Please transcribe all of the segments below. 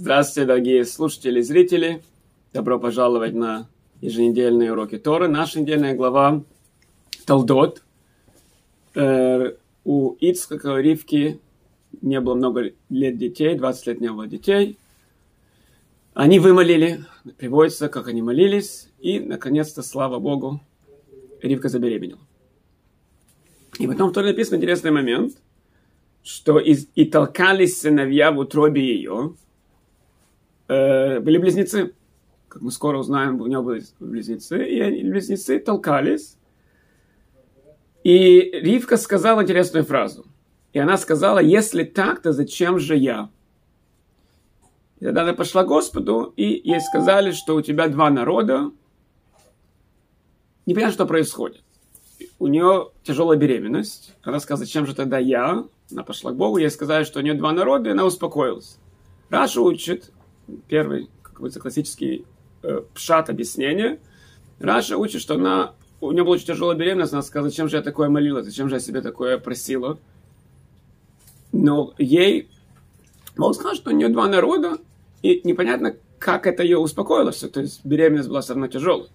Здравствуйте, дорогие слушатели и зрители. Добро пожаловать на еженедельные уроки Торы. Наша недельная глава Талдот. Э, у Ицхака Ривки не было много лет детей, 20 лет не было детей. Они вымолили, приводится, как они молились, и, наконец-то, слава Богу, Ривка забеременела. И потом в Торе написан интересный момент, что из, и толкались сыновья в утробе ее – э, были близнецы. Как мы скоро узнаем, у него были близнецы, и они, близнецы толкались. И Ривка сказала интересную фразу. И она сказала, если так, то зачем же я? И тогда она пошла к Господу, и ей сказали, что у тебя два народа. Непонятно, что происходит. У нее тяжелая беременность. Она сказала, зачем же тогда я? Она пошла к Богу, ей сказали, что у нее два народа, и она успокоилась. Раши учит, первый, как говорится, классический э, פשט объяснения. Раши учит, что она, у нее была очень тяжелая беременность, она сказала, зачем же я такое молила, зачем же я себе такое просила. Но ей, Бог сказал, что у нее два народа, и непонятно, как это ее успокоило все. То есть беременность была все равно тяжелой.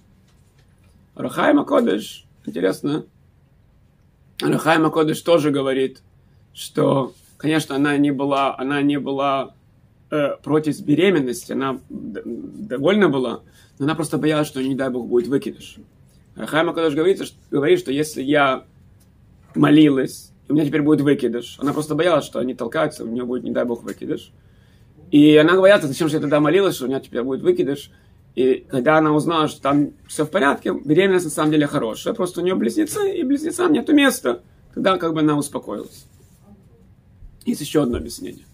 Рахайма Кодыш, интересно, Рахайма Кодыш тоже говорит, что, конечно, она не была, она не была э, против беременности, она довольна была, но она просто боялась, что, не дай бог, будет выкидыш. Хайма Кадош говорит, говорит, что если я молилась, у меня теперь будет выкидыш, она просто боялась, что они толкаются, у нее будет, не дай бог, выкидыш. И она говорит, зачем же я тогда молилась, что у меня теперь будет выкидыш. И когда она узнала, что там все в порядке, беременность на самом деле хорошая, просто у нее близнецы, и близнецам нету места. Тогда как бы она успокоилась. Есть еще одно объяснение.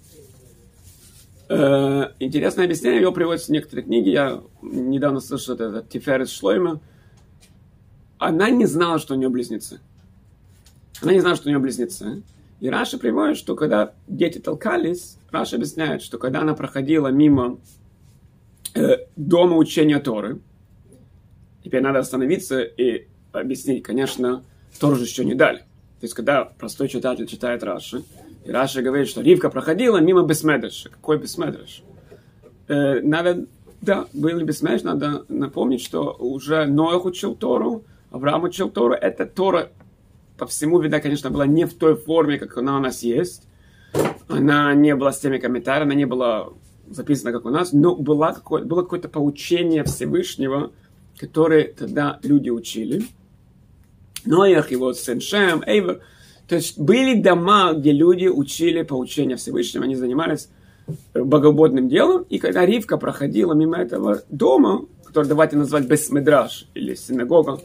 Э, интересное объяснение, его приводится в некоторые книги. Я недавно слышал это, это Тиферес Шлойма. Она не знала, что у нее близнецы. Она не знала, что у нее близнецы. И Раши приводит, что когда дети толкались, Раши объясняет, что когда она проходила мимо э, дома учения Торы, теперь надо остановиться и объяснить, конечно, Тору же еще не дали. То есть, когда простой читатель читает Раши, и Раша говорит, что Ривка проходила мимо Бесмедреша. Какой Бесмедреш? Э, надо, да, был Бесмедреш, надо напомнить, что уже Ноах учил Тору, Авраам учил Тору. Эта Тора по всему, вида, конечно, была не в той форме, как она у нас есть. Она не была с теми комментариями, она не была записана, как у нас, но была какое, было какое-то поучение Всевышнего, которое тогда люди учили. Ноях, его сын Шем, Эйвер – то есть были дома, где люди учили по учению Всевышнего, они занимались богоугодным делом, и когда Ривка проходила мимо этого дома, который давайте назвать Бесмедраж или синагога,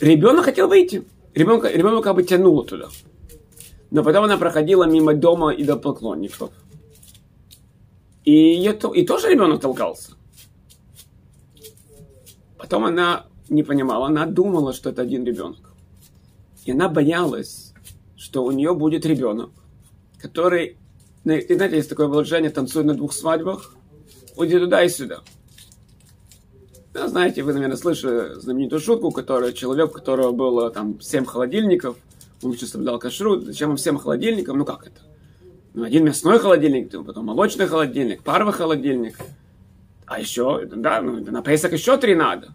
ребенок хотел выйти. Ребенка, ребенок как бы тянуло туда. Но потом она проходила мимо дома идолопоклонников. И, это, и тоже ребенок толкался. Потом она не понимала, она думала, что это один ребенок. И она боялась, что у нее будет ребенок, который, ну, и знаете, есть такое выражение, танцует на двух свадьбах, уйди туда и сюда. Да, знаете, вы, наверное, слышали знаменитую шутку, у которой человек, у которого было там семь холодильников, он еще соблюдал кашрут, зачем им всем холодильникам, ну как это? Ну, один мясной холодильник, потом молочный холодильник, паровый холодильник, а еще, да, ну, на Песах еще три надо.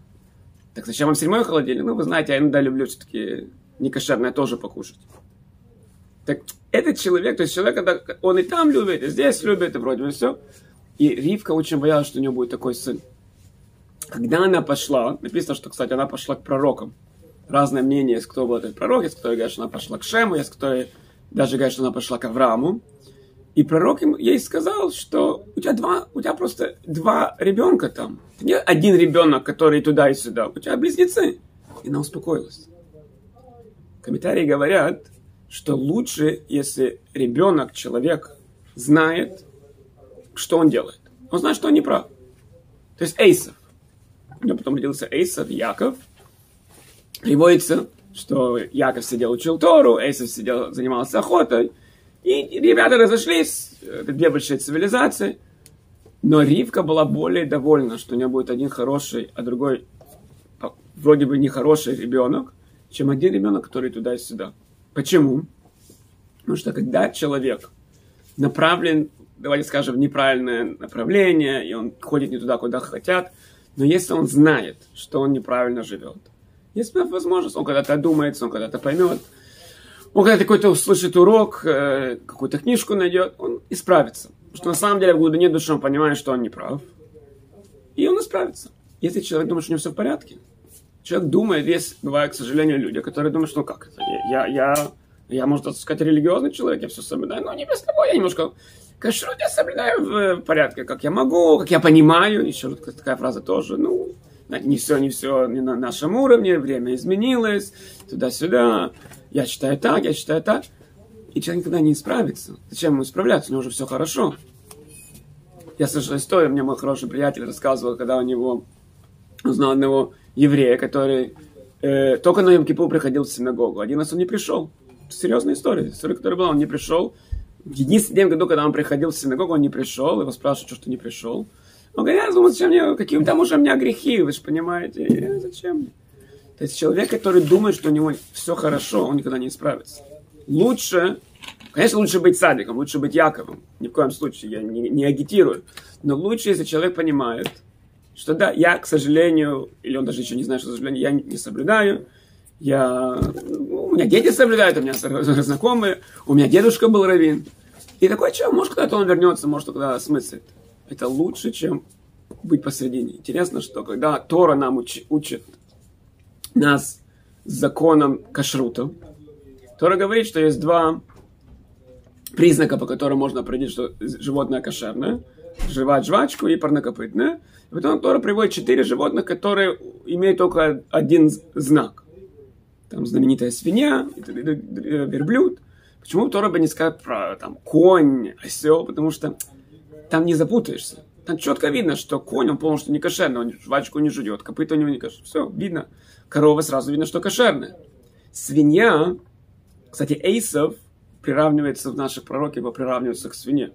Так зачем вам седьмой холодильник? Ну, вы знаете, я иногда люблю все-таки некошерное тоже покушать. Так этот человек, то есть человек, он и там любит, и здесь любит, и вроде бы все. И Ривка очень боялась, что у нее будет такой сын. Когда она пошла, написано, что, кстати, она пошла к пророкам. Разное мнение, есть кто был этот пророк, есть кто говорит, что она пошла к Шему, есть кто даже говорит, что она пошла к Аврааму. И пророк ей сказал, что у тебя два, у тебя просто два ребенка там. Не один ребенок, который туда и сюда, у тебя близнецы. И она успокоилась. Комментарии говорят, что лучше, если ребенок, человек знает, что он делает. Он знает, что он не прав. То есть Эйсов. У него потом родился Эйсов, Яков. Приводится, что Яков сидел, учил Тору, Эйсов сидел, занимался охотой. И ребята разошлись, это две большие цивилизации. Но Ривка была более довольна, что у нее будет один хороший, а другой вроде бы нехороший ребенок, чем один ребенок, который туда и сюда. Почему? Потому что когда человек направлен давайте скажем, в неправильное направление, и он ходит не туда, куда хотят. Но если он знает, что он неправильно живет, есть возможность, он когда-то одумается, он когда-то поймет, он когда-то какой-то услышит урок, э, какую-то книжку найдет, он исправится. Потому что на самом деле в глубине души он понимает, что он не прав. И он исправится. Если человек думает, что у него все в порядке. Человек думает, есть, бывают, к сожалению, люди, которые думают, что ну как это, я, я, я, можно сказать, религиозный человек, я все соблюдаю, но не без того, я немножко кашрут я соблюдаю в порядке, как я могу, как я понимаю, еще такая фраза тоже, ну, не все, не все не на нашем уровне, время изменилось, туда-сюда, я считаю так, я считаю так. И человек никогда не исправится. Зачем ему исправляться? У него уже все хорошо. Я слышал историю, мне мой хороший приятель рассказывал, когда у него узнал одного еврея, который э, только на Йом-Кипур приходил в синагогу. Один раз он не пришел. Серьезная история. История, которая была, он не пришел. В единственном году, когда он приходил в синагогу, он не пришел. Его спрашивают, что ты не пришел. Он говорит, я думаю, зачем мне, какие там уже у меня грехи, вы же понимаете, и зачем мне? То есть человек, который думает, что у него все хорошо, он никогда не исправится. Лучше, конечно, лучше быть садиком, лучше быть Яковом. Ни в коем случае, я не, не агитирую. Но лучше, если человек понимает, что да, я, к сожалению, или он даже еще не знает, что, к сожалению, я не, соблюдаю, я, у меня дети соблюдают, у меня знакомые, у меня дедушка был раввин. И такой человек, может, когда-то он вернется, может, когда осмыслит это лучше, чем быть посредине. Интересно, что когда Тора нам уч, учит нас законом кашрута, Тора говорит, что есть два признака, по которым можно определить, что животное кошерное. Жевать жвачку и парнокопытное. И потом Тора приводит четыре животных, которые имеют только один знак. Там знаменитая свинья, верблюд. Почему Тора бы не сказать про там, конь, осел? Потому что там не запутаешься. Там четко видно, что конь, он полностью не кошерный, он жвачку не жует, копыта у него не кошерное. Все, видно. Корова сразу видно, что кошерная. Свинья, кстати, эйсов приравнивается в наших пророках, его приравнивается к свинье.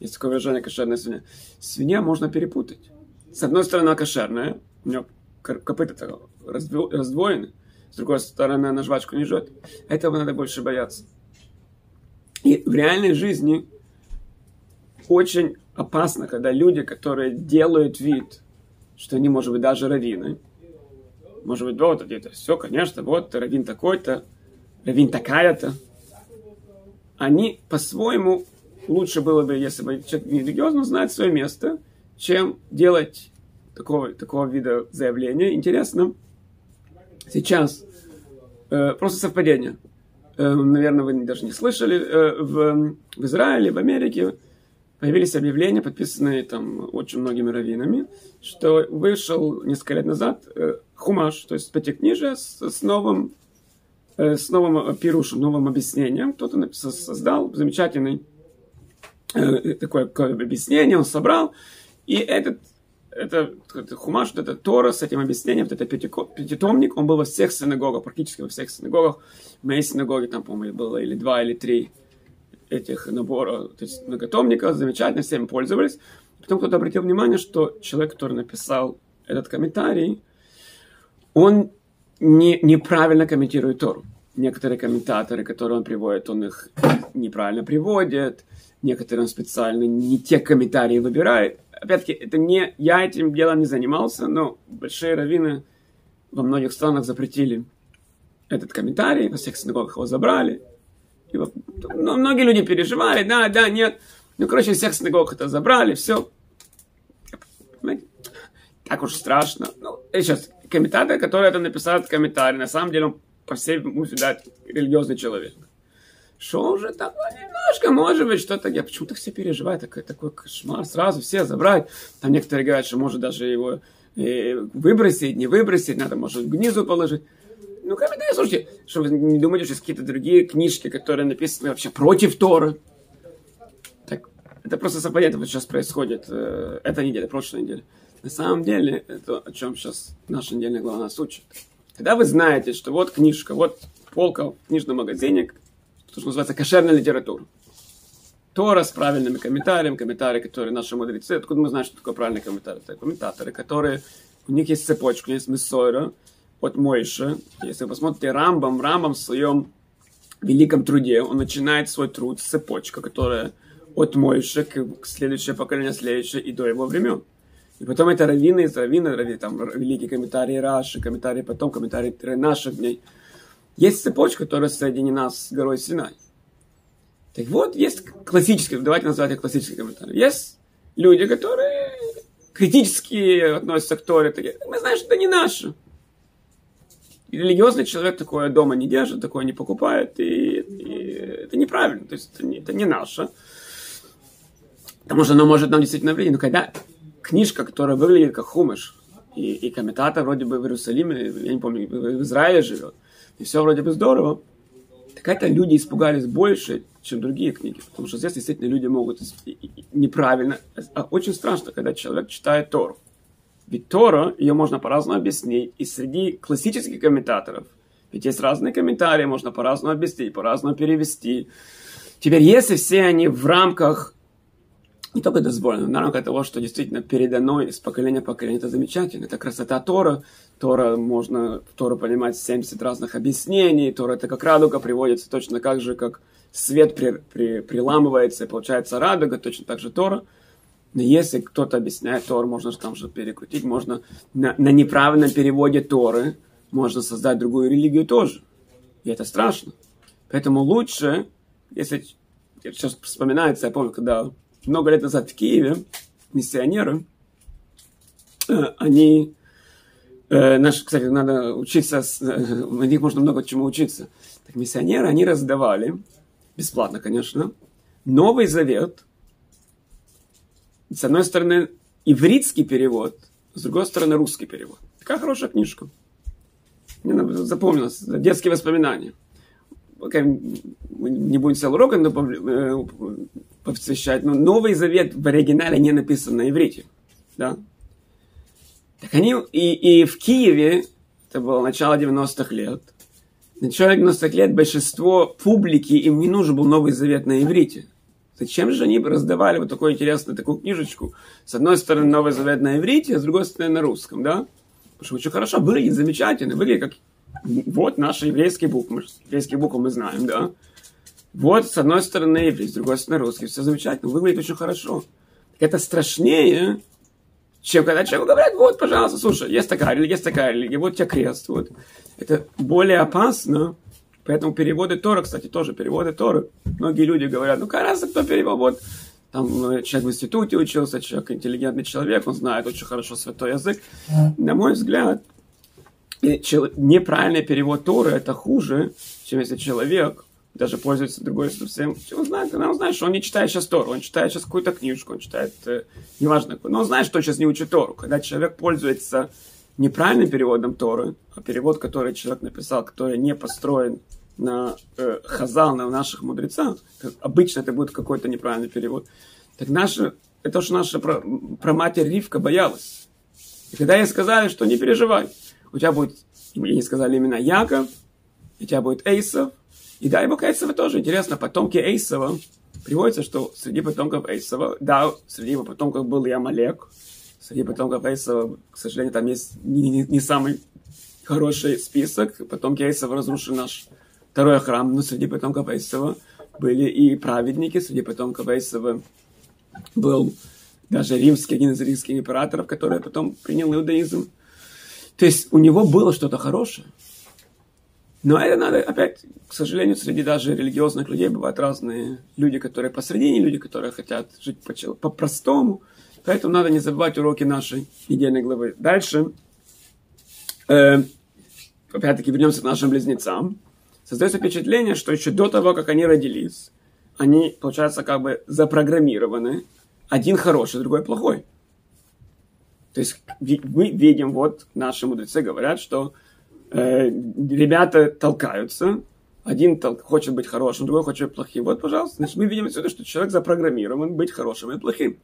Есть такое выражение кошерная свинья. Свинья можно перепутать. С одной стороны, она кошерная, у нее копыта раздвоены, с другой стороны, она жвачку не жжет. Этого надо больше бояться. И в реальной жизни очень опасно, когда люди, которые делают вид, что они, может быть, даже раввины, может быть, вот это все, конечно, вот раввин такой-то, раввин такая-то, они по-своему лучше было бы, если бы человек религиозно знает свое место, чем делать такого, такого вида заявления. Интересно, сейчас э, просто совпадение. Э, наверное, вы даже не слышали, э, в, в Израиле, в Америке появились объявления, подписанные там очень многими раввинами, что вышел несколько лет назад э, хумаш, то есть пятикнижие с, с новым э, с новым пирушем, новым объяснением. Кто-то создал замечательный такое, такое объяснение, он собрал, и этот это, это хумаш, вот это Тора с этим объяснением, вот это пятитомник, он был во всех синагогах, практически во всех синагогах. В моей синагоге там, по-моему, было или два, или три этих наборов, то есть многотомников, замечательно, всем пользовались. Потом кто-то обратил внимание, что человек, который написал этот комментарий, он не, неправильно комментирует Тору. Некоторые комментаторы, которые он приводит, он их неправильно приводит, некоторые он специально не те комментарии выбирает. Опять-таки, это не, я этим делом не занимался, но большие раввины во многих странах запретили этот комментарий, во всех синагогах его забрали, и ну, многие люди переживали, да, да, нет. Ну, короче, всех синагог это забрали, все. Так уж страшно. Ну, сейчас, комментатор, который это написал, этот комментарий, на самом деле он, по всей да, религиозный человек. Что уже такое немножко, может быть, что-то. Я почему-то все переживаю, такой, такой кошмар, сразу все забрать. Там некоторые говорят, что может даже его э, выбросить, не выбросить, надо, может, гнизу положить. Ну, комментарии, слушайте, что вы не думаете, что есть какие-то другие книжки, которые написаны вообще против Торы? Так, это просто совпадение, вот сейчас происходит, э, эта неделя, прошлой неделя. На самом деле, это о чем сейчас наша недельная глава нас учит. Когда вы знаете, что вот книжка, вот полка в книжном магазине, то, что называется кошерная литература. Тора с правильными комментариями, комментарии, которые наши мудрецы, откуда мы знаем, что такое правильный комментарий? Это комментаторы, которые, у них есть цепочка, есть мессойра, от Мойши. Если вы посмотрите Рамбам, Рамбам в своем великом труде, он начинает свой труд с цепочка, которая от Мойши к следующее поколение, следующее и до его времен. И потом это раввины из раввина, раввины, там великие комментарии Раши, комментарии потом, комментарии наших дней. Есть цепочка, которая соединена с горой Синай. Так вот, есть классические, давайте назвать их классические комментарии. Есть люди, которые критически относятся к Торе. Такие, мы знаем, что это не наше. И религиозный человек такое дома не держит, такое не покупает, и, и это неправильно, то есть это не, это не наше. Потому что оно может нам действительно влиять. Но когда книжка, которая выглядит как хумыш, и, и комментатор вроде бы в Иерусалиме, я не помню, в Израиле живет, и все вроде бы здорово, так это люди испугались больше, чем другие книги. Потому что здесь действительно люди могут неправильно. А очень страшно, когда человек читает Тору. Ведь Тора, ее можно по-разному объяснить. И среди классических комментаторов, ведь есть разные комментарии, можно по-разному объяснить, по-разному перевести. Теперь, если все они в рамках не только дозволено, но в рамках того, что действительно передано из поколения в поколение, это замечательно. Это красота Тора. Тора можно Тора понимать 70 разных объяснений. Тора это как радуга приводится точно так же, как свет при, при, приламывается и получается радуга, точно так же Тора. Но если кто-то объясняет Тор, можно же там же перекрутить, можно на, на неправильном переводе Торы, можно создать другую религию тоже. И это страшно. Поэтому лучше, если сейчас вспоминается, я помню, когда много лет назад в Киеве миссионеры, э, они, э, наш, кстати, надо учиться, э, у них можно много чему учиться. Так миссионеры, они раздавали, бесплатно, конечно, Новый Завет – с одной стороны, ивритский перевод, с другой стороны, русский перевод. Такая хорошая книжка. Мне запомнилось, детские воспоминания. Мы не будем целый урок посвящать, но Новый Завет в оригинале не написан на иврите. Да? Так они и, и в Киеве, это было начало 90-х лет, начало 90-х лет большинство публики, им не нужен был Новый Завет на иврите. Зачем же они раздавали вот такую интересную такую книжечку? С одной стороны, Новый Завет на иврите, а с другой стороны, на русском, да? Потому что очень хорошо, выглядит замечательно, выглядит как... Вот наши еврейские буквы, еврейские буквы мы знаем, да? Вот с одной стороны иврит, с другой стороны русский, все замечательно, выглядит очень хорошо. Это страшнее, чем когда человеку говорят, вот, пожалуйста, слушай, есть такая религия, есть такая религия, вот у тебя крест, вот. Это более опасно, Поэтому переводы Тора, кстати, тоже переводы Торы. Многие люди говорят, ну, какая разница, кто перевод, вот, там э, человек в институте учился, человек интеллигентный человек, он знает очень хорошо святой язык. На мой взгляд, неправильный перевод Торы это хуже, чем если человек даже пользуется другой совсем. Он знает, он знает, что он не читает сейчас Тору, он читает сейчас какую-то книжку, он читает, э, неважно, но он знает, что он сейчас не учит Тору. Когда человек пользуется неправильным переводом Торы, а перевод, который человек написал, который не построен на э, Хазал, на наших мудрецах, обычно это будет какой-то неправильный перевод, так наши, это что наша про, про матерь Ривка боялась. И когда ей сказали, что не переживай, у тебя будет, ей сказали именно Яков, у тебя будет Эйсов, и дай бог Эйсова тоже. Интересно, потомки Эйсова, приводится, что среди потомков Эйсова, да, среди его потомков был и Амалек, среди потомков Эйсова, к сожалению, там есть не, не, не самый хороший список, потомки Эйсова разрушили наш второй храм, но среди потомков Эйсова были и праведники, среди потомков Эйсова был даже римский, один из римских императоров, который потом принял иудаизм. То есть у него было что-то хорошее. Но это надо, опять, к сожалению, среди даже религиозных людей бывают разные люди, которые посредине, люди, которые хотят жить по-простому. Поэтому надо не забывать уроки нашей недельной главы. Дальше, э, опять-таки, вернемся к нашим близнецам создается впечатление, что еще до того, как они родились, они, получается, как бы запрограммированы. Один хороший, другой плохой. То есть мы видим, вот наши мудрецы говорят, что э, ребята толкаются, один тол- хочет быть хорошим, другой хочет быть плохим. Вот, пожалуйста, значит, мы видим отсюда, что человек запрограммирован быть хорошим и плохим.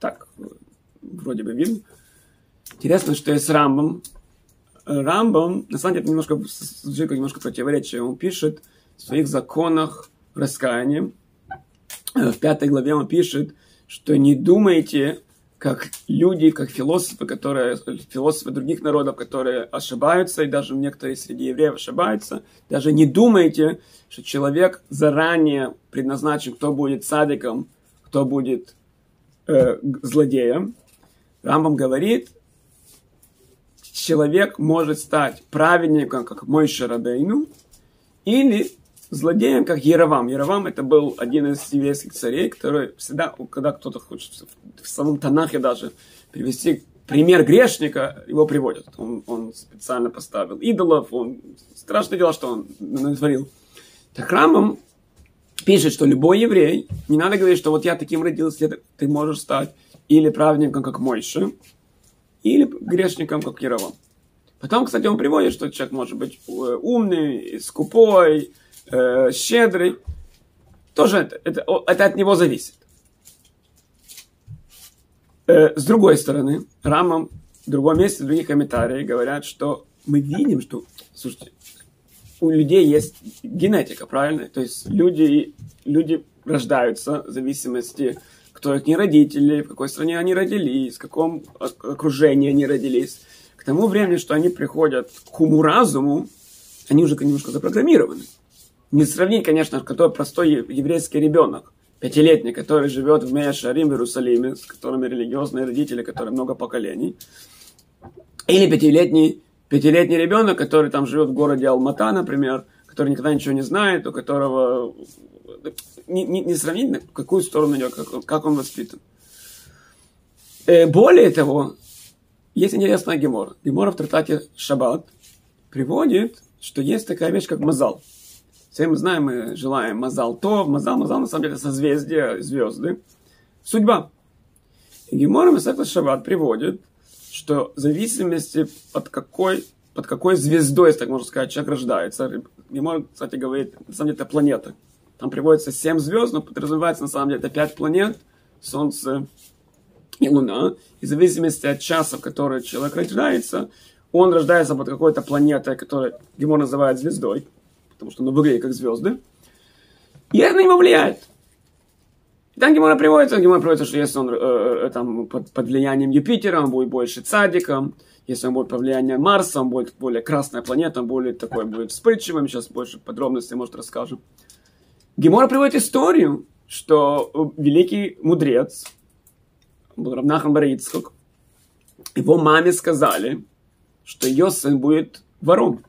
Так, вроде бы видно. Интересно, что есть Рамбом, Рамбам, на самом деле, это немножко, звучит немножко противоречие. Он пишет в своих законах раскаяния, э, в пятой главе он пишет, что не думайте как люди, как философы, которые, философы других народов, которые ошибаются, и даже некоторые среди евреев ошибаются. Даже не думайте, что человек заранее предназначен, кто будет садиком, кто будет э, злодеем. Рамбам говорит, человек может стать праведником, как мой Шарабейну, или злодеем, как Яровам. Яровам это был один из еврейских царей, который всегда, когда кто-то хочет в самом Танахе даже привести пример грешника, его приводят. Он, он специально поставил идолов, он страшное дело, что он натворил. Так храмом пишет, что любой еврей, не надо говорить, что вот я таким родился, ты можешь стать или праведником, как Мойши, или грешником, как Яровам. Потом, кстати, он приводит, что человек может быть э, умный, скупой, э, щедрый. Тоже это, это, это от него зависит. Э, с другой стороны, Рамам в другом месте, в других комментариях говорят, что мы видим, что, слушайте, у людей есть генетика, правильно? То есть люди, люди рождаются в зависимости, кто их не родители, в какой стране они родились, в каком окружении они родились. К тому времени, что они приходят к уму-разуму, они уже немножко запрограммированы. Не сравнить, конечно, который простой еврейский ребенок, пятилетний, который живет в Мея-Шарим в Иерусалиме, с которыми религиозные родители, которые много поколений. Или пятилетний, пятилетний ребенок, который там живет в городе Алмата, например, который никогда ничего не знает, у которого не, не, не сравнить, в какую сторону идет, как, как он воспитан. Э, более того, есть интересная гемора. Гемора в трактате Шаббат приводит, что есть такая вещь, как мазал – все мы знаем, мы желаем Мазал То, Мазал, Мазал, на самом деле, созвездие, звезды. Судьба. И Гемора Месахта Шаббат приводит, что в зависимости от какой, под какой звездой, если так можно сказать, человек рождается. Гемор, кстати, говорит, на самом деле, это планеты. Там приводится 7 звезд, но подразумевается, на самом деле, это 5 планет, Солнце и Луна. И в зависимости от часа, в который человек рождается, он рождается под какой-то планетой, которую Гемор называет звездой потому что он выглядит как звезды. И это на него влияет. И там Гемора приводится, Гемора приводится, что если он э, э, там, под, под влиянием Юпитера, он будет больше цадиком, если он будет под влиянием Марса, он будет более красная планета, он будет такой, будет вспыльчивым, сейчас больше подробностей, может, расскажем. Гемора приводит историю, что великий мудрец, был Равнахан Барицкак, его маме сказали, что ее сын будет вором.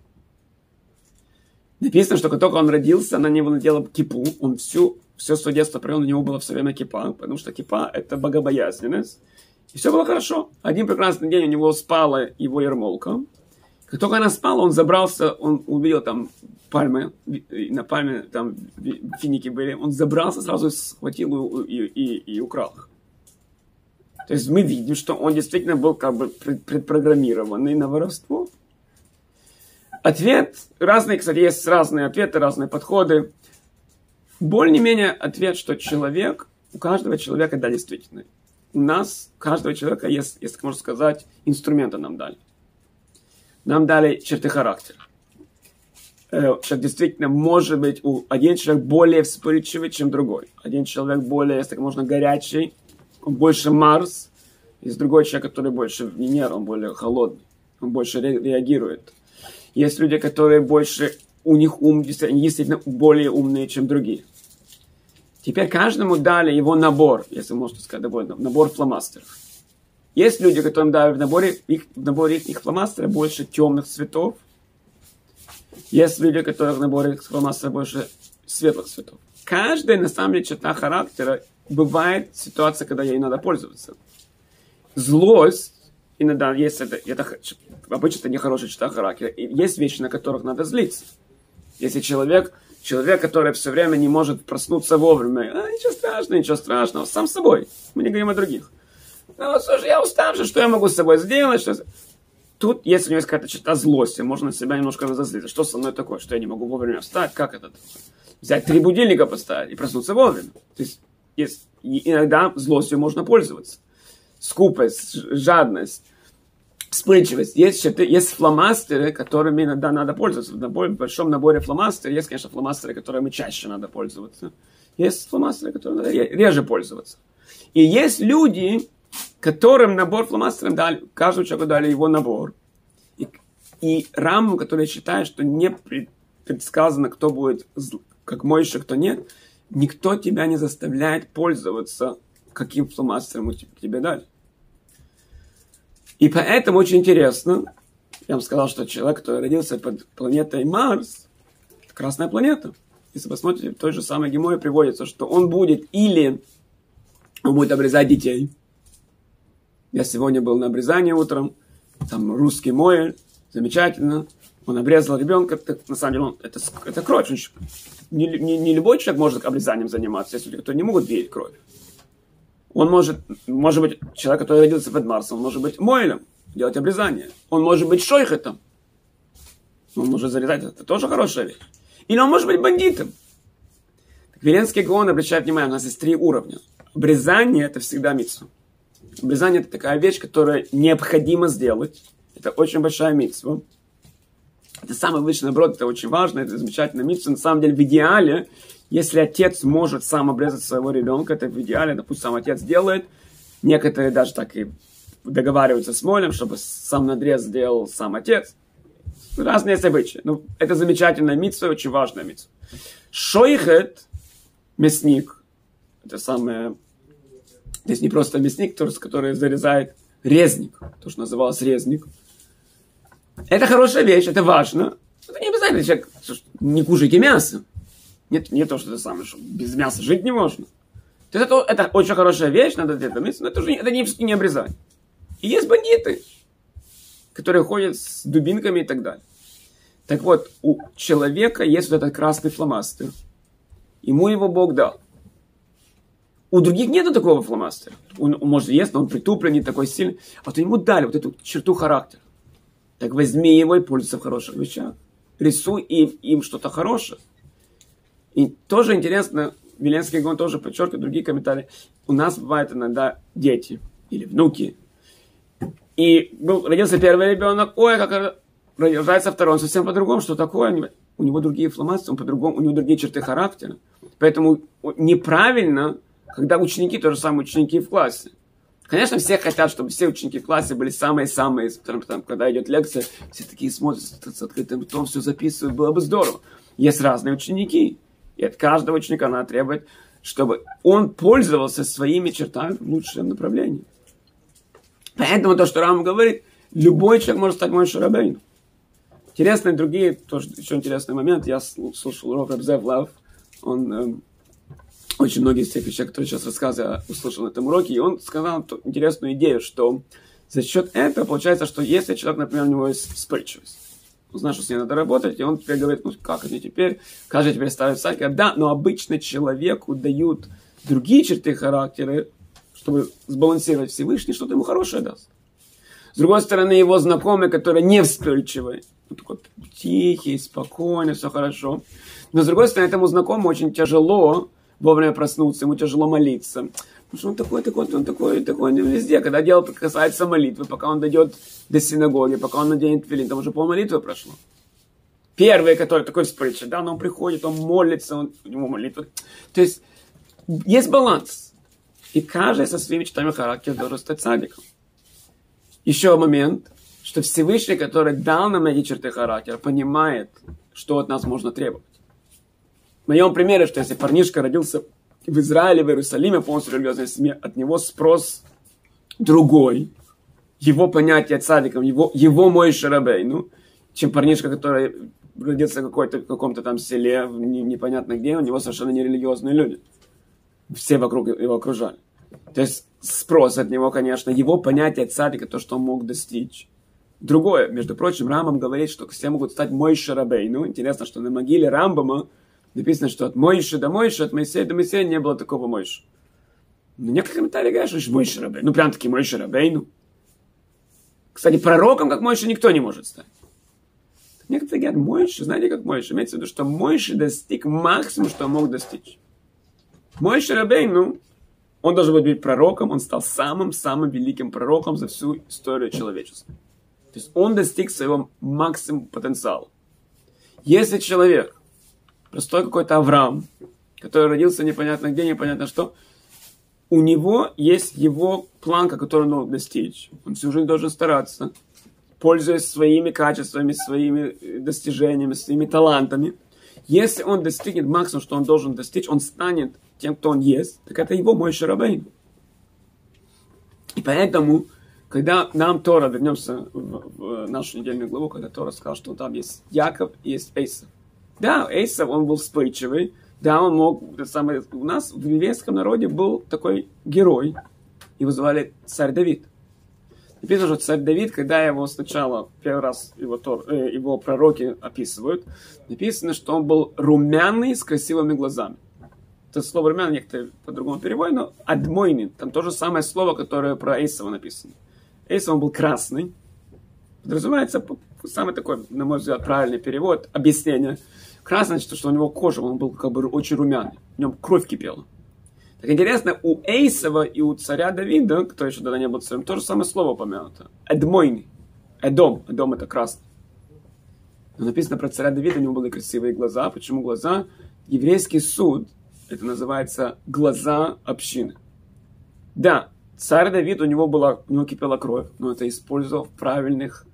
Написано, что как только он родился, на него надела кипу. Он всю, все свое детство провел, на него было все время кипа, потому что кипа – это богобоязненность. И все было хорошо. Один прекрасный день у него спала его ермолка. Как только она спала, он забрался, он увидел там пальмы, на пальме там финики были. Он забрался, сразу схватил и, и, и, и украл их. То есть мы видим, что он действительно был как бы предпрограммированный на воровство. Ответ разный, кстати, есть разные ответы, разные подходы. Более-менее ответ, что человек, у каждого человека, да, действительно, у нас, у каждого человека есть, если можно сказать, инструменты нам дали. Нам дали черты характера. Э, человек действительно может быть, у, один человек более вспыльчивый, чем другой. Один человек более, если так можно, горячий, он больше Марс. Есть другой человек, который больше Венера, он более холодный, он больше реагирует. Есть люди, которые больше, у них ум действительно более умные, чем другие. Теперь каждому дали его набор, если можно сказать, набор фломастеров. Есть люди, которым дали в наборе, их, в наборе их, фломастеров больше темных цветов. Есть люди, которых в наборе их фломастеров больше светлых цветов. Каждая, на самом деле, черта характера бывает ситуация, когда ей надо пользоваться. Злость иногда есть это, это обычно это нехорошая черта характера. И есть вещи, на которых надо злиться. Если человек, человек, который все время не может проснуться вовремя, а, ничего страшного, ничего страшного, сам с собой. Мы не говорим о других. Ну, слушай, я уставший, что я могу с собой сделать? Что... Тут, если у него есть какая-то черта злости, можно себя немножко разозлиться. Что со мной такое, что я не могу вовремя встать? Как это? Взять три будильника поставить и проснуться вовремя. То есть, есть иногда злостью можно пользоваться. Скупость, жадность, вспыльчивость. Есть, есть фломастеры, которыми иногда надо пользоваться. В, наборе, большом наборе фломастеров есть, конечно, фломастеры, которыми чаще надо пользоваться. Есть фломастеры, которыми надо реже пользоваться. И есть люди, которым набор фломастеров дали, каждому человеку дали его набор. И, и раму, который считает, что не предсказано, кто будет как Мойша, кто нет, никто тебя не заставляет пользоваться каким фломастером тебе дали. И поэтому очень интересно, я вам сказал, что человек, который родился под планетой Марс, это красная планета. Если посмотрите, в той же самой геморе приводится, что он будет или он будет обрезать детей. Я сегодня был на обрезании утром, там русский мой, замечательно. Он обрезал ребенка, так, на самом деле он, это, это кровь. Не, не, не любой человек может обрезанием заниматься, если кто не могут видеть кровь. Он может, может быть, человек, который родился под Марсом, он может быть Мойлем, делать обрезание. Он может быть Шойхетом. Он может зарезать, это тоже хорошая вещь. Или он может быть бандитом. Так, Веленский Гаон обращает внимание, у нас есть три уровня. Обрезание – это всегда митсу. Обрезание – это такая вещь, которая необходимо сделать. Это очень большая митсва. Это самый высший наоборот, это очень важно, это замечательно. Митсва на самом деле в идеале если отец может сам обрезать своего ребенка, это в идеале, допустим, сам отец делает. Некоторые даже так и договариваются с Молем, чтобы сам надрез сделал сам отец. Разные есть обычаи. Ну, это замечательная митцва, очень важная митцва. Шойхет, мясник, это самое, здесь не просто мясник, который зарезает резник, то, что называлось резник. Это хорошая вещь, это важно. Это не обязательно человек не кушайте мясо. Нет, не то, что это самое, что без мяса жить не можно. То есть это, это очень хорошая вещь, надо где-то но это уже это не, не обрезание. И есть бандиты, которые ходят с дубинками и так далее. Так вот, у человека есть вот этот красный фломастер. Ему его Бог дал. У других нет такого фломастера. Он, может есть, но он притупленный, не такой сильный. А вот ему дали вот эту черту характера. Так возьми его и пользуйся в хороших вещах. Рисуй им, им что-то хорошее. И тоже интересно, Веленский Гон тоже подчеркивает, другие комментарии. У нас бывают иногда дети или внуки. И был, родился первый ребенок, ой, как рождается второй, он совсем по-другому, что такое? У него другие фломастеры, он по-другому, у него другие черты характера. Поэтому неправильно, когда ученики, то же самое ученики в классе. Конечно, все хотят, чтобы все ученики в классе были самые-самые, там, когда идет лекция, все такие смотрят с открытым ртом, все записывают, было бы здорово. Есть разные ученики. И от каждого ученика она требует, чтобы он пользовался своими чертами в лучшем направлении. Поэтому то, что Рам говорит, любой человек может стать мой шарабейн. Интересные другие, тоже еще интересный момент. Я слушал урок Рабзев Лав. Он э, очень многие из тех вещей, которые сейчас рассказываю, услышал на этом уроке. И он сказал интересную идею, что за счет этого получается, что если человек, например, у него есть вспыльчивость, узнал, что с ней надо работать, и он теперь говорит, ну как это теперь, каждый теперь ставит сайт, да, но обычно человеку дают другие черты характера, чтобы сбалансировать Всевышний, что-то ему хорошее даст. С другой стороны, его знакомый, который не вспыльчивый, он такой тихий, спокойный, все хорошо. Но с другой стороны, этому знакомому очень тяжело вовремя проснуться, ему тяжело молиться. Потому что он такой, такой, он такой, такой он везде. Когда дело касается молитвы, пока он дойдет до синагоги, пока он наденет филин, там уже пол молитвы прошло. Первый, который такой вспыльчивый, да, но он приходит, он молится, он, у него молитва. То есть есть баланс. И каждый со своими чертами характера должен стать садиком. Еще момент, что Всевышний, который дал нам эти черты характера, понимает, что от нас можно требовать. В моем примере, что если парнишка родился в Израиле, в Иерусалиме, полностью религиозной семье, от него спрос другой. Его понятие цадиком, его, его мой шарабей, ну, чем парнишка, который родился в, какой-то, в каком-то там селе, непонятно где, у него совершенно нерелигиозные люди. Все вокруг его окружали. То есть спрос от него, конечно, его понятие цадика, то, что он мог достичь. Другое, между прочим, Рамбам говорит, что все могут стать мой шарабей. Ну, интересно, что на могиле Рамбама написано, что от Мойши до Мойши, от Моисея до Моисея не было такого Мойши. Но некоторые комментарии говорят, что Мойши Рабей. Ну, прям таки Мойши Рабейну. Кстати, пророком, как Мойши, никто не может стать. Некоторые говорят, Мойши, знаете, как Мойши? Имеется в виду, что Мойши достиг максимум, что он мог достичь. Мойши Рабейну, он должен быть пророком, он стал самым-самым великим пророком за всю историю человечества. То есть он достиг своего максимум потенциала. Если человек простой какой-то Авраам, который родился непонятно где, непонятно что, у него есть его планка, которую он должен достичь. Он всю жизнь должен стараться, пользуясь своими качествами, своими э, достижениями, своими талантами. Если он достигнет максимум, что он должен достичь, он станет тем, кто он есть, так это его мой Шарабейн. И поэтому, когда нам Тора, вернемся в, в нашу недельную главу, когда Тора сказал, что там есть Яков и есть Эйсов. Да, Эйсов, он был вспыльчивый, да, он мог, самое, у нас в еврейском народе был такой герой, его звали царь Давид. Написано, что царь Давид, когда его сначала первый раз его, э, его пророки описывают, написано, что он был румяный с красивыми глазами. Это слово румяный некоторые по-другому переводят, но адмойный, там то же самое слово, которое про Эйсова написано. Эйсов он был красный. Подразумевается самый такой, на мой взгляд, правильный перевод, объяснение – Красный, значит, что у него кожа, он был как бы очень румяный. В нем кровь кипела. Так интересно, у Эйсова и у царя Давида, кто еще тогда не был царем, то же самое слово упомянуто. Эдмойный. Эдом. Эдом это красный. Но написано про царя Давида, у него были красивые глаза. Почему глаза? Еврейский суд, это называется глаза общины. Да, царь Давид, у него, была, у него кипела кровь, но это использовал в правильных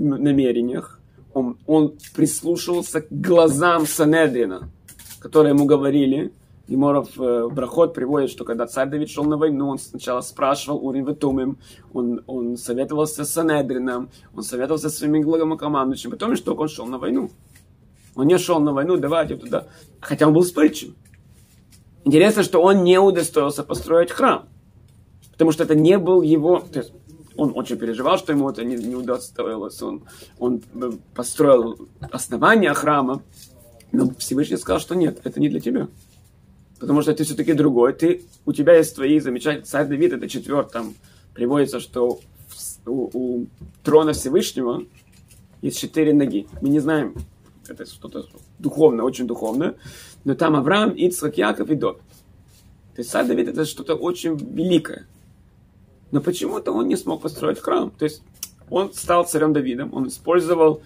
намерениях он, он прислушивался к глазам Санедрина, которые ему говорили. Геморов э, Брахот приводит, что когда царь Давид шел на войну, он сначала спрашивал Урим Ветумим, он, он советовался с Санедрином, он советовался со своими главнокомандующими, потом что он шел на войну. Он не шел на войну, давайте туда. Хотя он был вспыльчив. Интересно, что он не удостоился построить храм. Потому что это не был его... То есть он очень переживал, что ему это не, не удостоилось. Он, он э, построил основание храма, но Всевышний сказал, что нет, это не для тебя. Потому что ты все-таки другой. Ты, у тебя есть твои замечательные... Царь Давид, это четвертый, там приводится, что у, у трона Всевышнего есть четыре ноги. Мы не знаем, это что-то духовное, очень духовное, но там Авраам, Ицхак, Яков и Дов. То есть царь Давид это что-то очень великое. Но почему-то он не смог построить храм. То есть он стал царем Давидом, он использовал,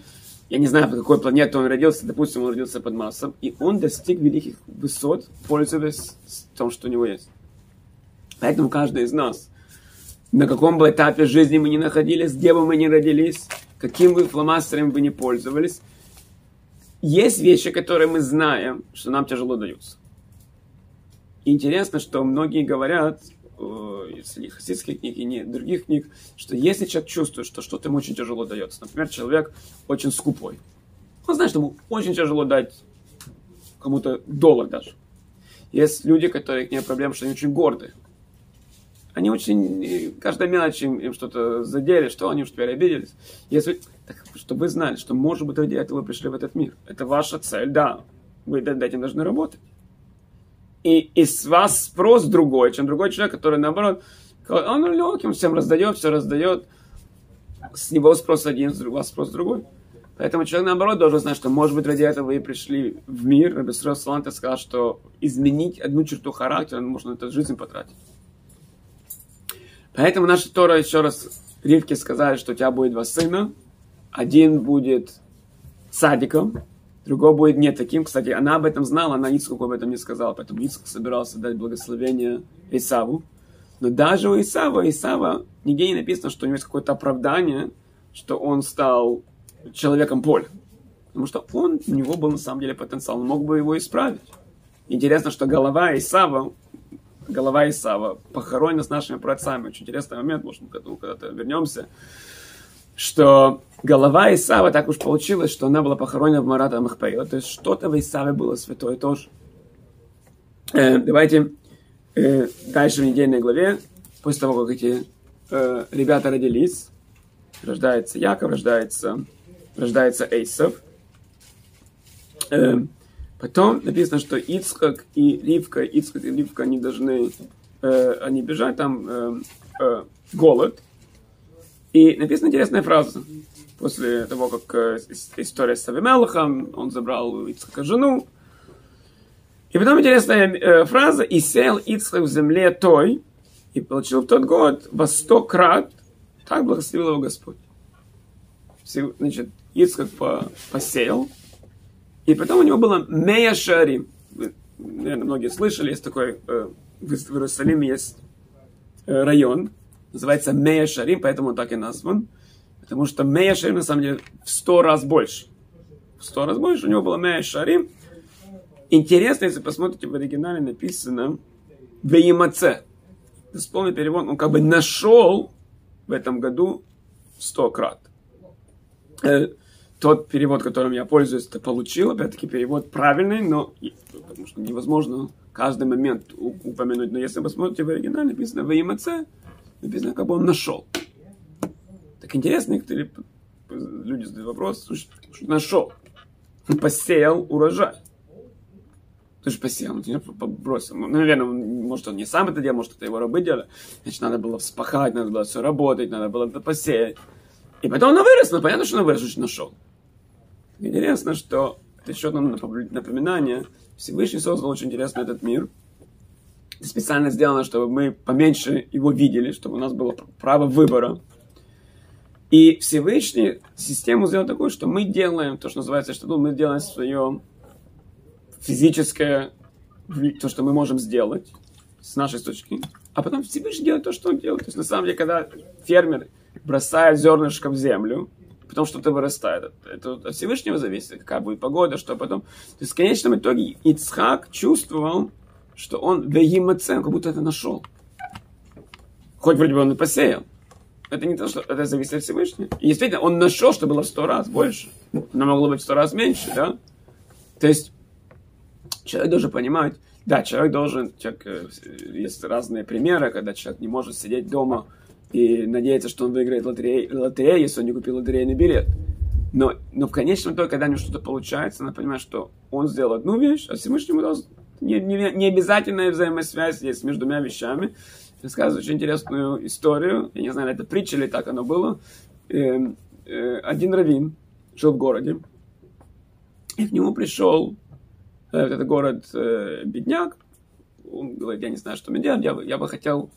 я не знаю, по какой планете он родился, допустим, он родился под Марсом, и он достиг великих высот, пользуясь тем, что у него есть. Поэтому каждый из нас, на каком бы этапе жизни мы ни находились, где бы мы ни родились, каким бы фломастером бы ни пользовались, есть вещи, которые мы знаем, что нам тяжело даются. Интересно, что многие говорят, среди хасидских книг и не других книг, что если человек чувствует, что что-то ему очень тяжело дается, например, человек очень скупой, он знает, что ему очень тяжело дать кому-то доллар даже. Есть люди, которые, не проблема, что они очень гордые. Они очень, каждая мелочь им, им что-то задели, что они уж теперь обиделись. Если, так, чтобы вы знали, что, может быть, ради этого вы пришли в этот мир. Это ваша цель, да. Вы над этим должны работать и, и с вас спрос другой, чем другой человек, который наоборот, он легким всем раздает, все раздает, с него спрос один, с вас спрос другой. Поэтому человек, наоборот, должен знать, что, может быть, ради этого вы и пришли в мир. Рабисрос Саланта сказал, что изменить одну черту характера, можно это жизнь потратить. Поэтому наша Тора еще раз Ривке сказали, что у тебя будет два сына. Один будет садиком, другой будет не таким. Кстати, она об этом знала, она Ицхаку об этом не сказала, поэтому Ицхак собирался дать благословение Исаву. Но даже у Исава, Исава, нигде не написано, что у него есть какое-то оправдание, что он стал человеком поля. Потому что он, у него был на самом деле потенциал, он мог бы его исправить. Интересно, что голова Исава, голова Исава похоронена с нашими праотцами. Очень интересный момент, может, мы к этому когда-то вернемся что голова Исава так уж получилось, что она была похоронена в Марата Махпейла. То есть что-то в Исаве было святое тоже. Э, давайте э, дальше в недельной главе, после того, как эти э, ребята родились, рождается Яков, рождается, рождается Эйсов. Э, потом написано, что Ицхак и Ривка, Ицхак и Ривка, они должны, э, они бежать, там э, э, голод, и написана интересная фраза. После того, как э, история с Авимелахом, он забрал Ицхака жену. И потом интересная э, фраза «И сел Ицхак в земле той, и получил в тот год во сто крат, так благословил его Господь». Значит, Ицхак по, посеял, и потом у него было Мея Шарим. Наверное, многие слышали, есть такой э, в Иерусалиме есть район, называется Мея Шарим, поэтому он так и назван. Потому что Мея Шарим на самом деле в сто раз больше. В сто раз больше у него было Мея Шарим. Интересно, если посмотрите, в оригинале написано Веимаце. Полный перевод, он как бы нашел в этом году сто крат. Э, тот перевод, которым я пользуюсь, это получил. Опять-таки перевод правильный, но потому что невозможно каждый момент упомянуть. Но если вы посмотрите в оригинале, написано ВМЦ, написано, как бы он нашел. Так интересно, некоторые люди задают вопрос, что нашел? Он посеял урожай. Ты же посеял, ты бросил. Ну, наверное, может, он не сам это делал, может, это его рабы делали. Значит, надо было вспахать, надо было все работать, надо было это посеять. И потом он вырос, но понятно, что он вырос, что нашел. Интересно, что это еще одно напоминание. Всевышний создал очень интересно этот мир. Специально сделано, чтобы мы поменьше его видели, чтобы у нас было право выбора. И Всевышний систему сделал такую, что мы делаем то, что называется, что ну, мы делаем свое физическое, то, что мы можем сделать с нашей точки, а потом Всевышний делает то, что он делает. То есть, на самом деле, когда фермер бросает зернышко в землю, потом что-то вырастает. Это от Всевышнего зависит, какая будет погода, что потом. То есть в конечном итоге Ицхак чувствовал, что он вегимацем, как будто это нашел. Хоть вроде бы он и посеял. Это не то, что это зависит от Всевышнего. И действительно, он нашел, что было в сто раз больше. Но могло быть в сто раз меньше, да? То есть человек должен понимать, да, человек должен, человек, э, есть разные примеры, когда человек не может сидеть дома и надеяться, что он выиграет лотерею, лотерею если он не купил лотерейный билет. Но, но в конечном итоге, когда у него что-то получается, она понимает, что он сделал одну вещь, а Всевышнему дал не, не, не обязательная взаимосвязь есть между двумя вещами. Рассказываю очень интересную историю. Я не знаю, это притча или так оно было. Э, э, один раввин жил в городе. И к нему пришел э, этот город э, бедняк. Он говорит, я не знаю, что мне делать, я, я бы хотел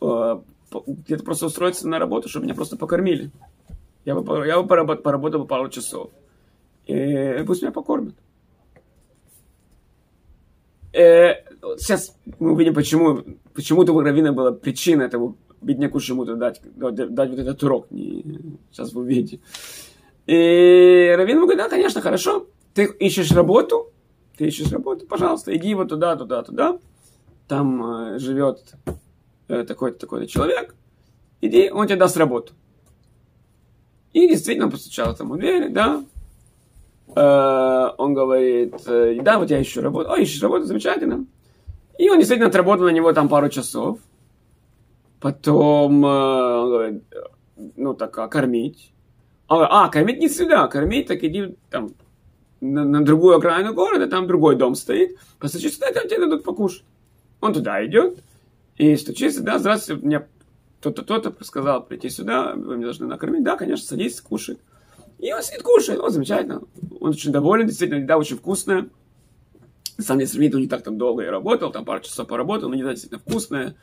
э, где-то просто устроиться на работу, чтобы меня просто покормили. Я бы, я бы поработал, поработал пару часов. И пусть меня покормят. Э, сейчас мы увидим, почему, почему у Равина была причина этого бедняку чему-то дать, дать вот этот урок. Не, сейчас вы увидите. И Равин говорит, да, конечно, хорошо. Ты ищешь работу, ты ищешь работу, пожалуйста, иди вот туда, туда, туда. Там э, живет Э, такой-то, такой-то человек, иди, он тебе даст работу. И действительно постучал там у да. Э, он говорит, э, да, вот я ищу работу. О, ищешь работу, замечательно. И он действительно отработал на него там пару часов. Потом он говорит, ну так, а кормить? А, кормить не сюда, кормить, так иди там на, на другую окраину города, там другой дом стоит. Постучи сюда, там тебе дадут покушать. Он туда идет, и стучится, да, здравствуйте, мне кто-то, кто-то сказал прийти сюда, вы меня должны накормить. Да, конечно, садись, кушай. И он сидит, кушает, он замечательно. Он очень доволен, действительно, да, очень вкусная. На самом деле, сравнительно не так там долго и работал, там пару часов поработал, но не действительно вкусная,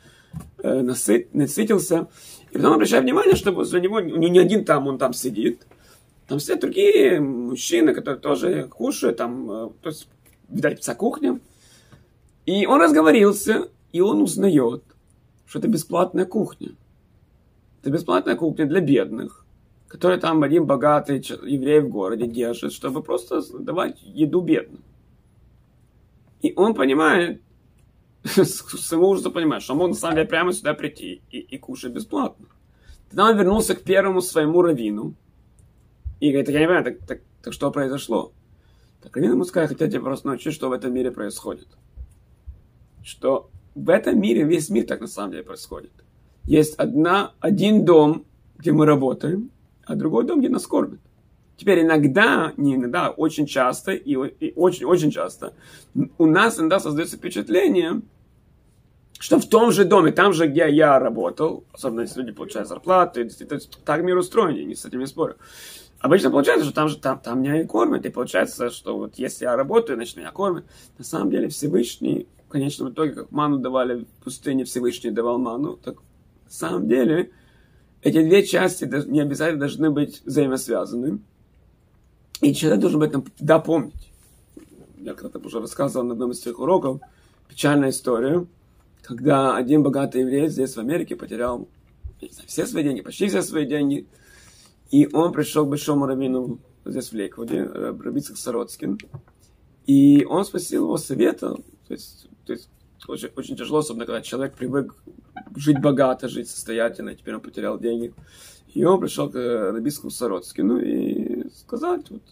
э, насыт, насытился. И потом обращаю внимание, что возле него не, не один там, он там сидит. Там сидят другие мужчины, которые тоже кушают, там, э, то есть, видать, вся кухня. И он разговорился, и он узнает, что это бесплатная кухня. Это бесплатная кухня для бедных, которые там один богатый еврей в городе держит, чтобы просто давать еду бедным. И он понимает, самому уже понимает, что он мог на самом деле прямо сюда прийти и, и кушать бесплатно. Тогда он вернулся к первому своему раввину и говорит, я не понимаю, так, так, так что произошло? Так раввин ему сказал, хотя тебе просто научить, что в этом мире происходит. Что в этом мире, весь мир так на самом деле происходит. Есть одна, один дом, где мы работаем, а другой дом, где нас кормят. Теперь иногда, не иногда, очень часто и, и очень, очень часто у нас иногда создается впечатление, что в том же доме, там же, где я работал, особенно если люди получают зарплату, так мир устроен, я с этим не спорю. Обычно получается, что там же там, там меня и кормят, и получается, что вот если я работаю, значит меня кормят. На самом деле Всевышний в конечном итоге, как ману давали в пустыне, Всевышний давал ману, так на самом деле эти две части не обязательно должны быть взаимосвязаны. И человек должен об этом да помнить. Я когда-то уже рассказывал на одном из своих уроков печальную историю. когда один богатый еврей здесь в Америке потерял все свои деньги, почти все свои деньги, и он пришел к большому раввину здесь в Лейквуде, э, Рабицк Сороцкин, и он спросил его совета, то есть, то есть очень, очень тяжело, особенно когда человек привык жить богато, жить состоятельно, теперь он потерял деньги. И он пришел к э, Рабицку Сороцкину и сказать, вот,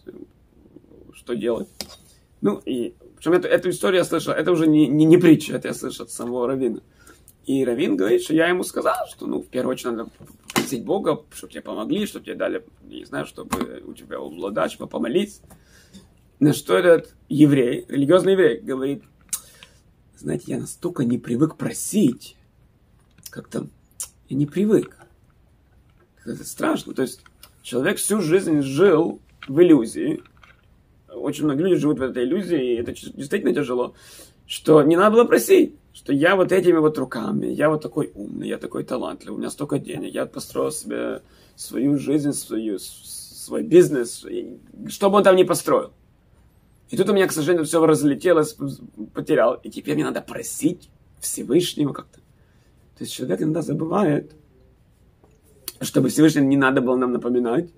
что делать. Ну, и причем эту, эту историю я слышал, это уже не, не, не притча, это я слышал от самого Равина. И Равин говорит, что я ему сказал, что, ну, в первую очередь надо просить Бога, чтобы тебе помогли, чтобы тебе дали, не знаю, чтобы у тебя была удача, помолиться. На что этот еврей, религиозный еврей, говорит, знаете, я настолько не привык просить, как-то я не привык. Это страшно. То есть человек всю жизнь жил в иллюзии. Очень многие люди живут в этой иллюзии, и это действительно тяжело. Что не надо было просить, что я вот этими вот руками, я вот такой умный, я такой талантливый, у меня столько денег, я построил себе свою жизнь, свою, свой бизнес, что бы он там ни построил. И тут у меня, к сожалению, все разлетелось, потерял. И теперь мне надо просить Всевышнего как-то. То есть человек иногда забывает, чтобы Всевышнему не надо было нам напоминать,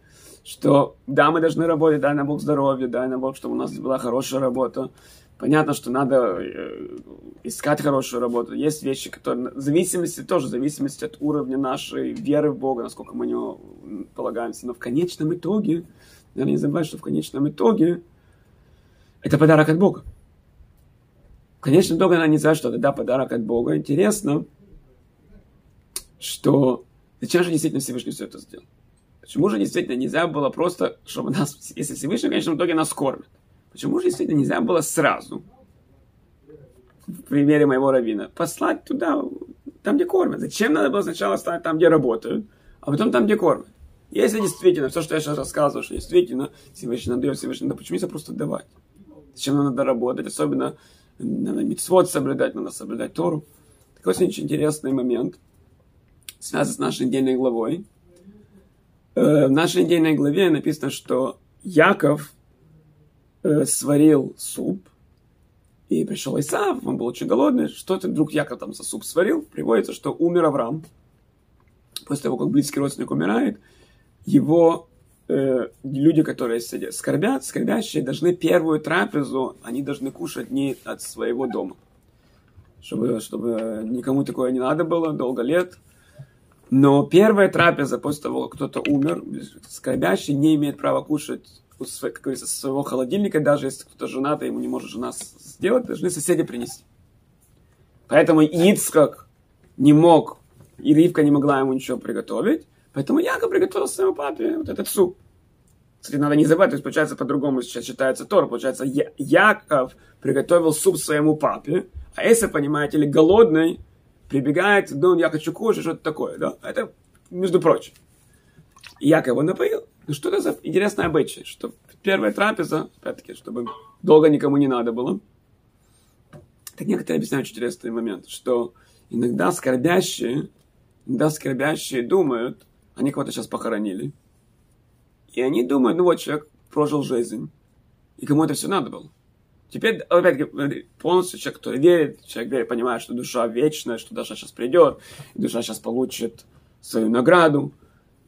что да, мы должны работать, дай нам Бог здоровья, дай нам Бог, чтобы у нас была хорошая работа. Понятно, что надо э, искать хорошую работу. Есть вещи, которые... Зависимости тоже, зависимости от уровня нашей веры в Бога, насколько мы в него полагаемся. Но в конечном итоге, надо не забывать, что в конечном итоге это подарок от Бога. В конечном итоге она не знает, что это да, подарок от Бога. Интересно, что зачем же действительно Всевышний все это сделал? Почему же действительно нельзя было просто, чтобы нас, если Всевышний в конечном итоге нас кормит, почему же действительно нельзя было сразу, в примере моего равина, послать туда, там, где кормят? Зачем надо было сначала ставить там, где работают, а потом там, где кормят? Если действительно, все, что я сейчас рассказываю, что действительно Всевышний нам дает Всевышний, да почему нельзя просто давать? Зачем нам надо работать? Особенно надо митцвот соблюдать, надо соблюдать Тору. Такой очень интересный момент, связан с нашей недельной главой. Э, в нашей недельной главе написано, что Яков э, сварил суп, и пришел Исав, он был очень голодный. Что это вдруг Яков там за суп сварил? Приводится, что умер Авраам. После того, как близкий родственник умирает, его э, люди, которые сидят, скорбят, скорбящие, должны первую трапезу, они должны кушать не от своего дома. Чтобы, чтобы никому такое не надо было, долго лет. Но первая трапеза после того, как кто-то умер, скорбящий не имеет права кушать, как говорится, своего холодильника, даже если кто-то женат, ему не может жена сделать, должны соседи принести. Поэтому Ицкак не мог, и Ривка не могла ему ничего приготовить, Поэтому Яков приготовил своему папе вот этот суп. Кстати, надо не забывать, то есть, получается, по-другому сейчас читается Тор. Получается, Я- Яков приготовил суп своему папе, а если, понимаете ли, голодный, прибегает, ну, я хочу кушать, что-то такое, да? Это, между прочим. Яков его напоил. Ну, что это за интересное обычай, что первая трапеза, опять-таки, чтобы долго никому не надо было. Так некоторые объясняют очень интересный момент, что иногда скорбящие, иногда скорбящие думают, они кого-то сейчас похоронили. И они думают, ну вот человек прожил жизнь, и кому это все надо было. Теперь, опять полностью человек, который верит, человек верит, понимает, что душа вечная, что душа сейчас придет, душа сейчас получит свою награду.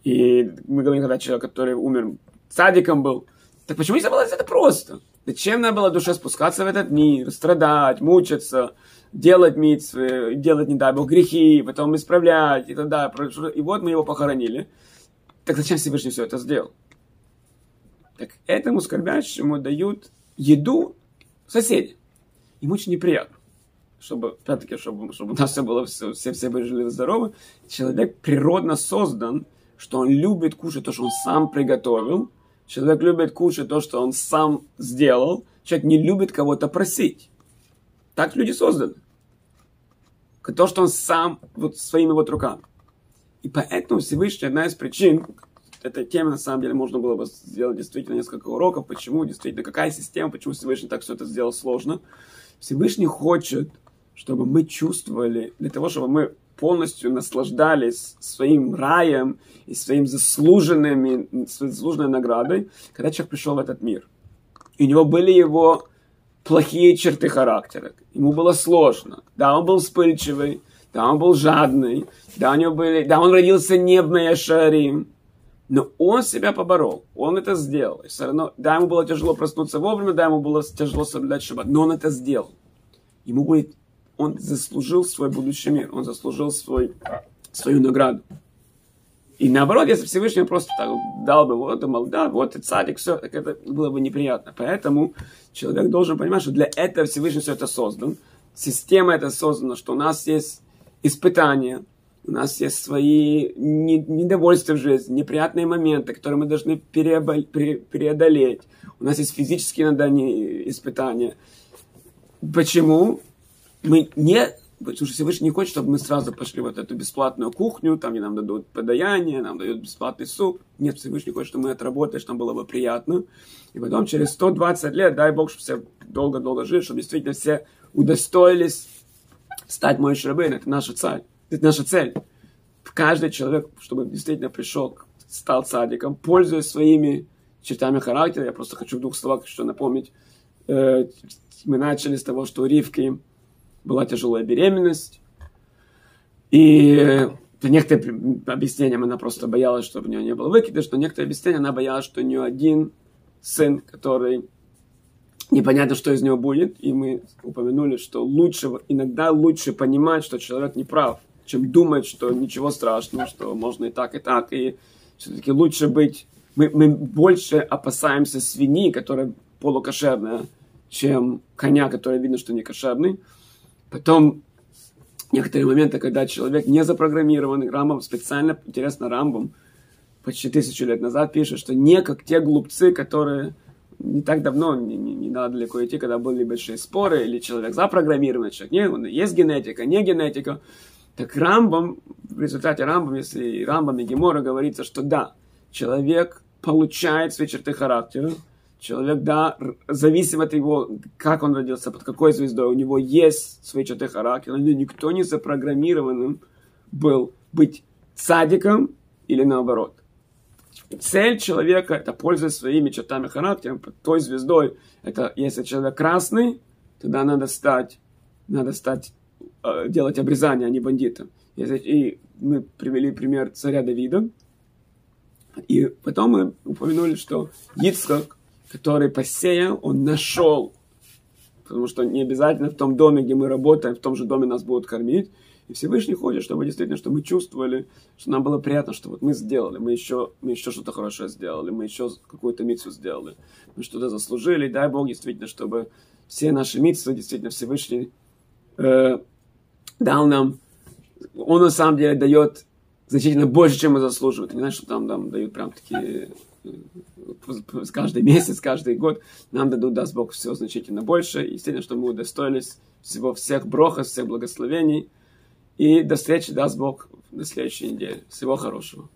И мы говорим, когда человек, который умер, садиком был. Так почему нельзя было это просто? Зачем надо было душе спускаться в этот мир, страдать, мучиться, делать митцвы, делать, не дай бог, грехи, потом исправлять и так. И вот мы его похоронили. Так зачем Всевышний все это сделал? Так этому скорбящему дают еду соседи. Им очень неприятно. Чтобы, опять-таки, чтобы, чтобы у нас все было, все, все, все были живы здоровы. Человек природно создан, что он любит кушать то, что он сам приготовил. Человек любит кушать то, что он сам сделал. Человек не любит кого-то просить. Так люди созданы. То, что он сам вот своими вот руками. И поэтому Всевышний, одна из причин, этой темы на самом деле можно было бы сделать действительно несколько уроков, почему действительно, какая система, почему Всевышний так все это сделал сложно. Всевышний хочет, чтобы мы чувствовали, для того, чтобы мы полностью наслаждались своим раем и своим заслуженными, заслуженной наградой, когда человек пришел в этот мир. И у него были его плохие черты характера. Ему было сложно. Да, он был вспыльчивый, да, он был жадный, да, у него были, да, он родился не в Маяшарим, но он себя поборол, он это сделал. И все равно, да, ему было тяжело проснуться вовремя, да, ему было тяжело соблюдать шаббат, но он это сделал. Ему будет, он заслужил свой будущий мир, он заслужил свой, свою награду. И наоборот, если Всевышний просто так дал бы, вот, думал, да, вот и царик, все, так это было бы неприятно. Поэтому человек должен понимать, что для этого Всевышний все это создан. Система это создана, что у нас есть испытания, у нас есть свои недовольства в жизни, неприятные моменты, которые мы должны преодолеть. У нас есть физические иногда испытания. Почему? Мы не... Потому что Всевышний не хочет, чтобы мы сразу пошли вот эту бесплатную кухню, там, где нам дадут подаяние, нам дают бесплатный суп. Нет, Всевышний хочет, чтобы мы отработали, чтобы нам было бы приятно. И потом через 120 лет, дай Бог, чтобы все долго-долго жили, чтобы действительно все удостоились стать мой шрабын. Это наша цель. Это наша цель. Каждый человек, чтобы действительно пришел, стал садиком, пользуясь своими чертами характера. Я просто хочу в двух словах что напомнить. Э, мы начали с того, что Ривки была тяжелая беременность. И по некоторым объяснениям она просто боялась, чтобы у нее не было выкидыш, но некоторые объяснения она боялась, что у нее один сын, который непонятно, что из него будет. И мы упомянули, что лучше, иногда лучше понимать, что человек не прав, чем думать, что ничего страшного, что можно и так, и так. И все-таки лучше быть... Мы, мы больше опасаемся свиньи, которая полукошерная, чем коня, который видно, что не кошерный. Потом некоторые моменты, когда человек не запрограммированный, Рамбом специально, интересно, Рамбом почти тысячу лет назад пишет, что не как те глупцы, которые не так давно, не, не, не надо далеко идти, когда были большие споры, или человек запрограммированный, человек не, он, есть генетика, не генетика. Так Рамбам, в результате Рамбам, если Рамбам и Гемора говорится, что да, человек получает свои черты характера, человек, да, зависимо от его, как он родился, под какой звездой, у него есть свои черты характера, но никто не запрограммированным был быть садиком или наоборот. Цель человека – это пользоваться своими чертами характера, той звездой. Это если человек красный, тогда надо стать, надо стать, э, делать обрезание, а не бандитом. И мы привели пример царя Давида. И потом мы упомянули, что Ицхак, который посеял, он нашел. Потому что не обязательно в том доме, где мы работаем, в том же доме нас будут кормить. И Всевышний хочет, чтобы действительно, чтобы мы чувствовали, что нам было приятно, что вот мы сделали, мы еще, мы еще что-то хорошее сделали, мы еще какую-то митцу сделали, мы что-то заслужили. дай Бог действительно, чтобы все наши митцы, действительно Всевышний э, дал нам, он на самом деле дает значительно больше, чем мы заслуживаем. Не знаешь, что там, там дают прям такие э, каждый месяц, каждый год нам дадут, даст Бог, все значительно больше. И, естественно, что мы удостоились всего всех брохов, всех благословений. И до встречи, даст Бог, на следующей неделе. Всего хорошего.